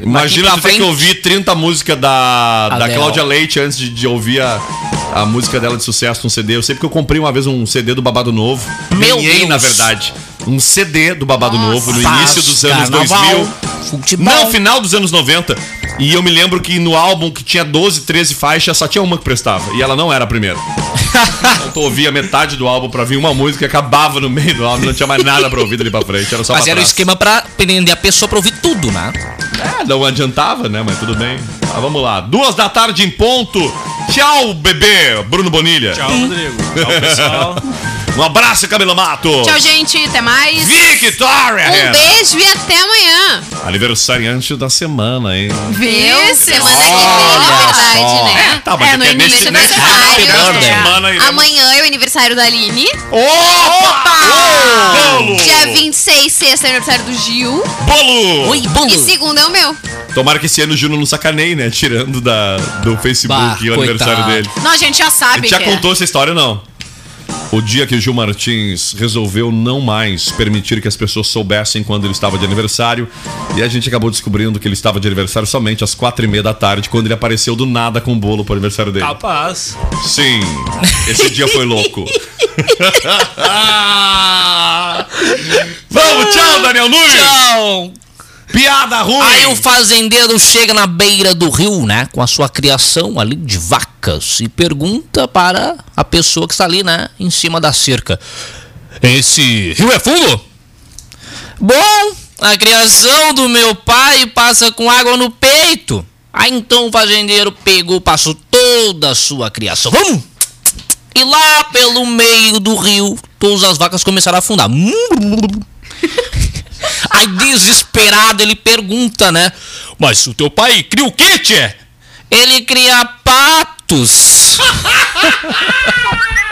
Imagina tu ter que ouvir 30 músicas da, da. Cláudia Leite antes de, de ouvir a, a música dela de sucesso no CD. Eu sei porque eu comprei uma vez um CD do Babado Novo. Meu Ganhei, Deus. na verdade. Um CD do Babado Novo no início dos anos carnaval, 2000. futebol. Não, final dos anos 90. E eu me lembro que no álbum que tinha 12, 13 faixas, só tinha uma que prestava. E ela não era a primeira. (laughs) então tu ouvia metade do álbum pra vir uma música e acabava no meio do álbum, não tinha mais nada pra ouvir dali pra frente. Era só Mas pra era o trás. esquema pra prender a pessoa pra ouvir tudo, né? É, não adiantava, né? Mas tudo bem. Tá, vamos lá. Duas da tarde em ponto. Tchau, bebê. Bruno Bonilha. Tchau, Rodrigo. Tchau, pessoal. (laughs) Um abraço, Camila Mato. Tchau, gente. Até mais. Victoria. Um beijo e até amanhã. Aniversariante da semana, hein? Viu? Semana que vem, na verdade, só. né? Tá, mas É, é, no é início nesse da semana. de semana iremos- Amanhã é o aniversário da Aline. Opa! Bolo! Dia 26, sexta, é aniversário do Gil. Bolo! Oi, bolo. E segunda é o meu. Tomara que esse ano o Juno não sacaneie, né? Tirando da, do Facebook Bah, o aniversário coitado. dele. Não, a gente já A sabe gente já que é. contou essa história, não? O dia que o Gil Martins resolveu não mais permitir que as pessoas soubessem quando ele estava de aniversário. E a gente acabou descobrindo que ele estava de aniversário somente às quatro e meia da tarde, quando ele apareceu do nada com o bolo pro aniversário dele. Capaz. Sim, esse dia foi louco. (laughs) Vamos, tchau, Daniel Nunes! Tchau. Piada ruim! Aí o fazendeiro chega na beira do rio, né? Com a sua criação ali de vacas e pergunta para a pessoa que está ali, né? Em cima da cerca: Esse rio é fundo? Bom, a criação do meu pai passa com água no peito. Aí então o fazendeiro pegou, passou toda a sua criação. Vamos! E lá pelo meio do rio, todas as vacas começaram a afundar. Aí desesperado ele pergunta, né? Mas o teu pai cria o quê, tchê? Ele cria patos. (laughs)